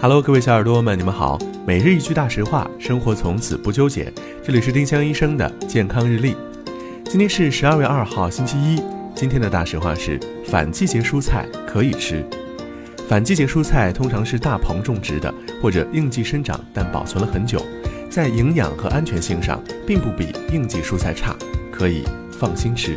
Hello，各位小耳朵们，你们好。每日一句大实话，生活从此不纠结。这里是丁香医生的健康日历。今天是十二月二号，星期一。今天的大实话是：反季节蔬菜可以吃。反季节蔬菜通常是大棚种植的，或者应季生长但保存了很久，在营养和安全性上并不比应季蔬菜差，可以放心吃。